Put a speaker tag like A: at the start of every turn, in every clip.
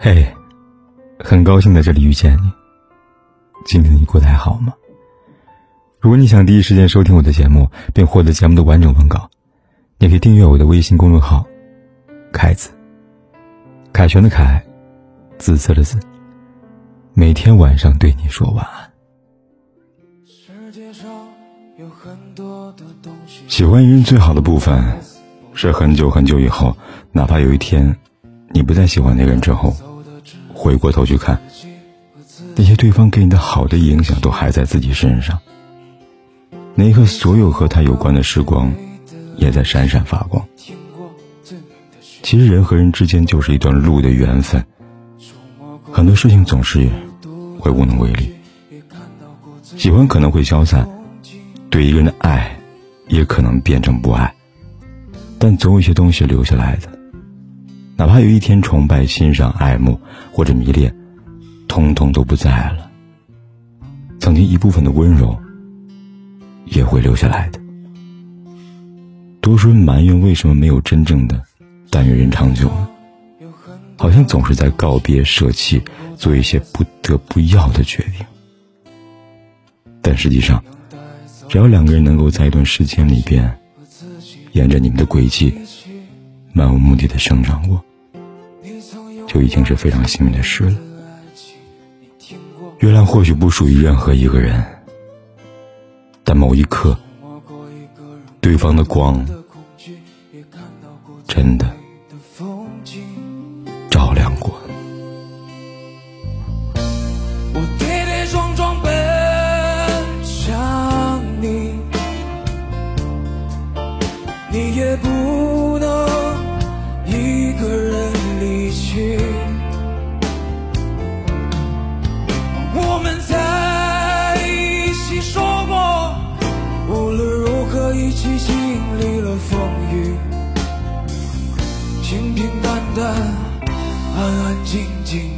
A: 嘿，很高兴在这里遇见你。今天你过得还好吗？如果你想第一时间收听我的节目，并获得节目的完整文稿，你可以订阅我的微信公众号“凯子”。凯旋的凯，紫色的紫。每天晚上对你说晚安。世界上有很多的东西喜欢一人最好的部分，是很久很久以后，哪怕有一天，你不再喜欢那个人之后。回过头去看，那些对方给你的好的影响都还在自己身上。那一刻，所有和他有关的时光，也在闪闪发光。其实，人和人之间就是一段路的缘分，很多事情总是会无能为力。喜欢可能会消散，对一个人的爱，也可能变成不爱，但总有一些东西留下来的。哪怕有一天崇拜、欣赏、爱慕或者迷恋，通通都不在了。曾经一部分的温柔，也会留下来的。多数人埋怨为什么没有真正的但愿人长久？好像总是在告别、舍弃，做一些不得不要的决定。但实际上，只要两个人能够在一段时间里边，沿着你们的轨迹，漫无目的的生长过。就已经是非常幸运的事了。月亮或许不属于任何一个人，但某一刻，对方的光真的
B: 安安静静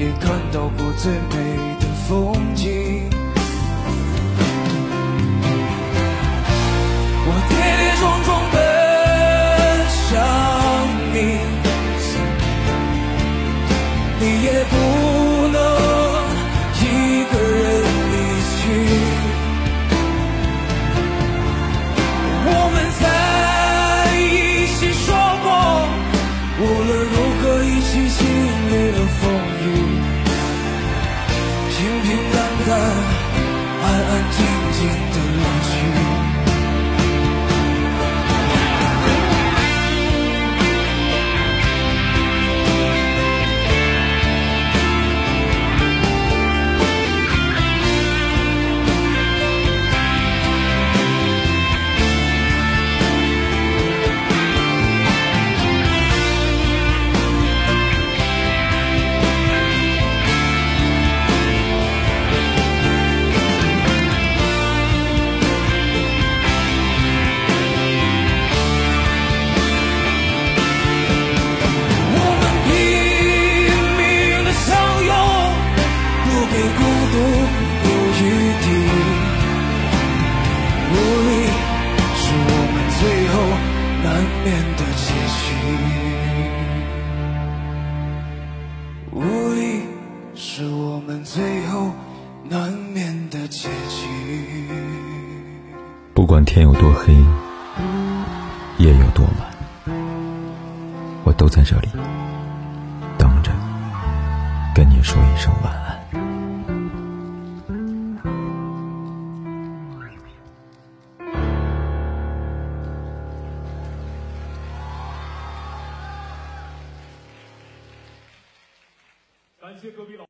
B: 也看到过最美的。风景，无力是我们最后难免的结局。无力是我们最后难免的结局
A: 不管天有多黑，夜有多晚，我都在这里等着，跟你说一声晚安。
C: 感谢隔壁老。